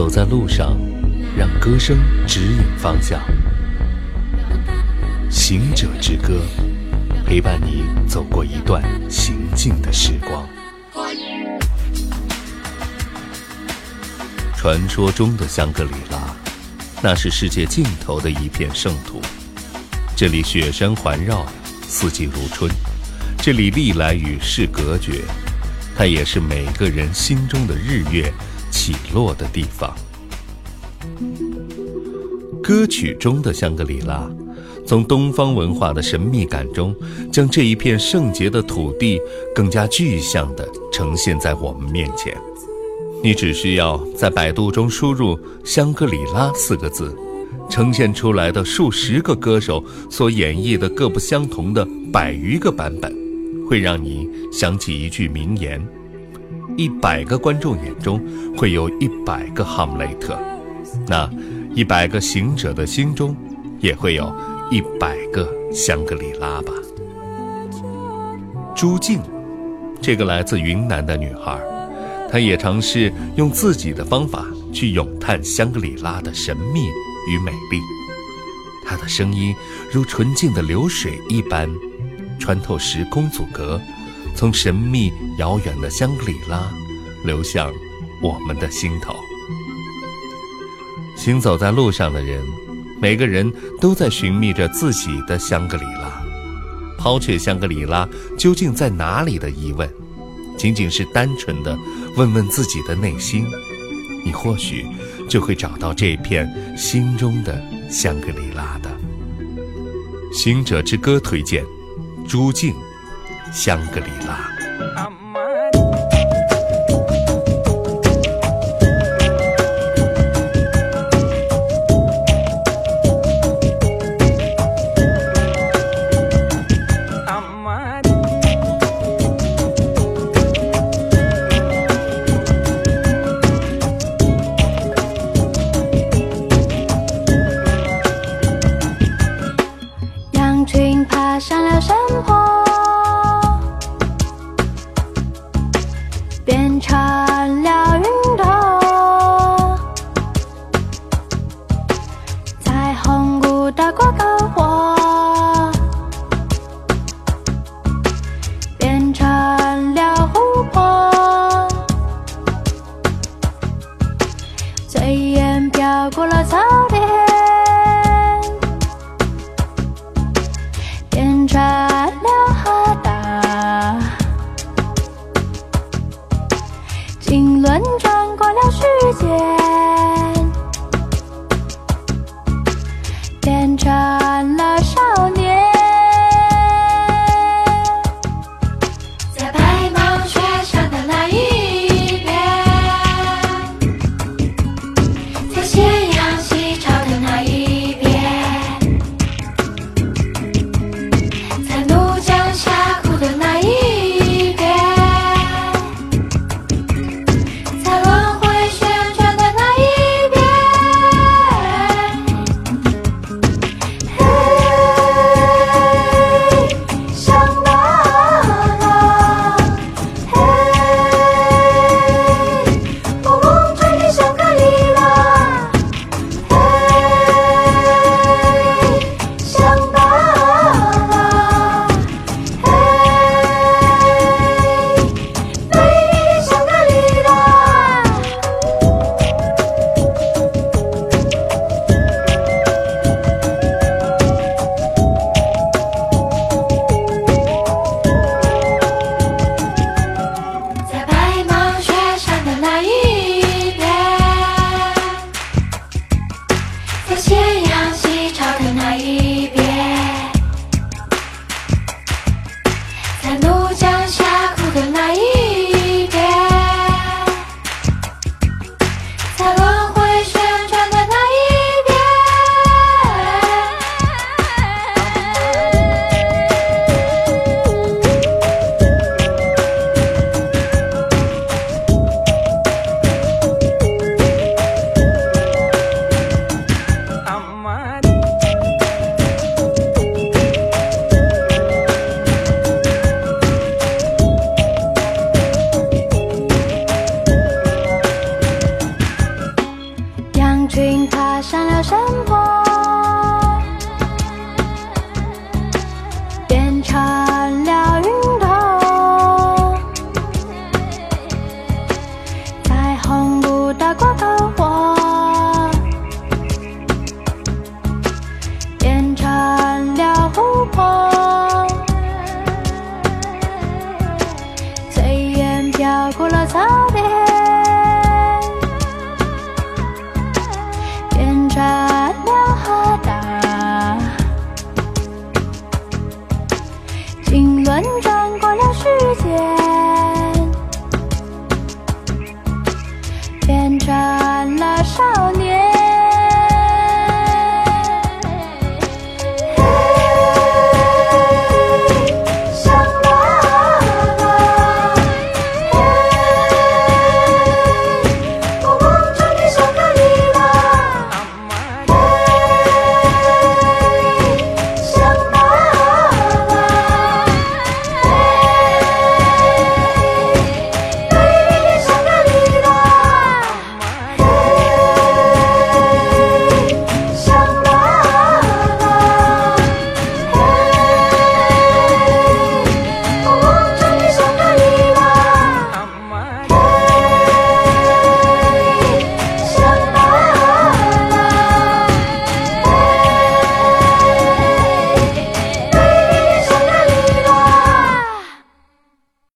走在路上，让歌声指引方向。行者之歌，陪伴你走过一段行进的时光。传说中的香格里拉，那是世界尽头的一片圣土。这里雪山环绕，四季如春；这里历来与世隔绝，它也是每个人心中的日月起落的地方。歌曲中的香格里拉，从东方文化的神秘感中，将这一片圣洁的土地更加具象地呈现在我们面前。你只需要在百度中输入“香格里拉”四个字，呈现出来的数十个歌手所演绎的各不相同的百余个版本，会让你想起一句名言：“一百个观众眼中会有一百个哈姆雷特，那一百个行者的心中也会有一百个香格里拉吧。”朱静，这个来自云南的女孩。她也尝试用自己的方法去咏叹香格里拉的神秘与美丽。她的声音如纯净的流水一般，穿透时空阻隔，从神秘遥远的香格里拉流向我们的心头。行走在路上的人，每个人都在寻觅着自己的香格里拉。抛却香格里拉究竟在哪里的疑问。仅仅是单纯的问问自己的内心，你或许就会找到这片心中的香格里拉的。行者之歌推荐，朱静，香格里拉。群踏上了山坡。one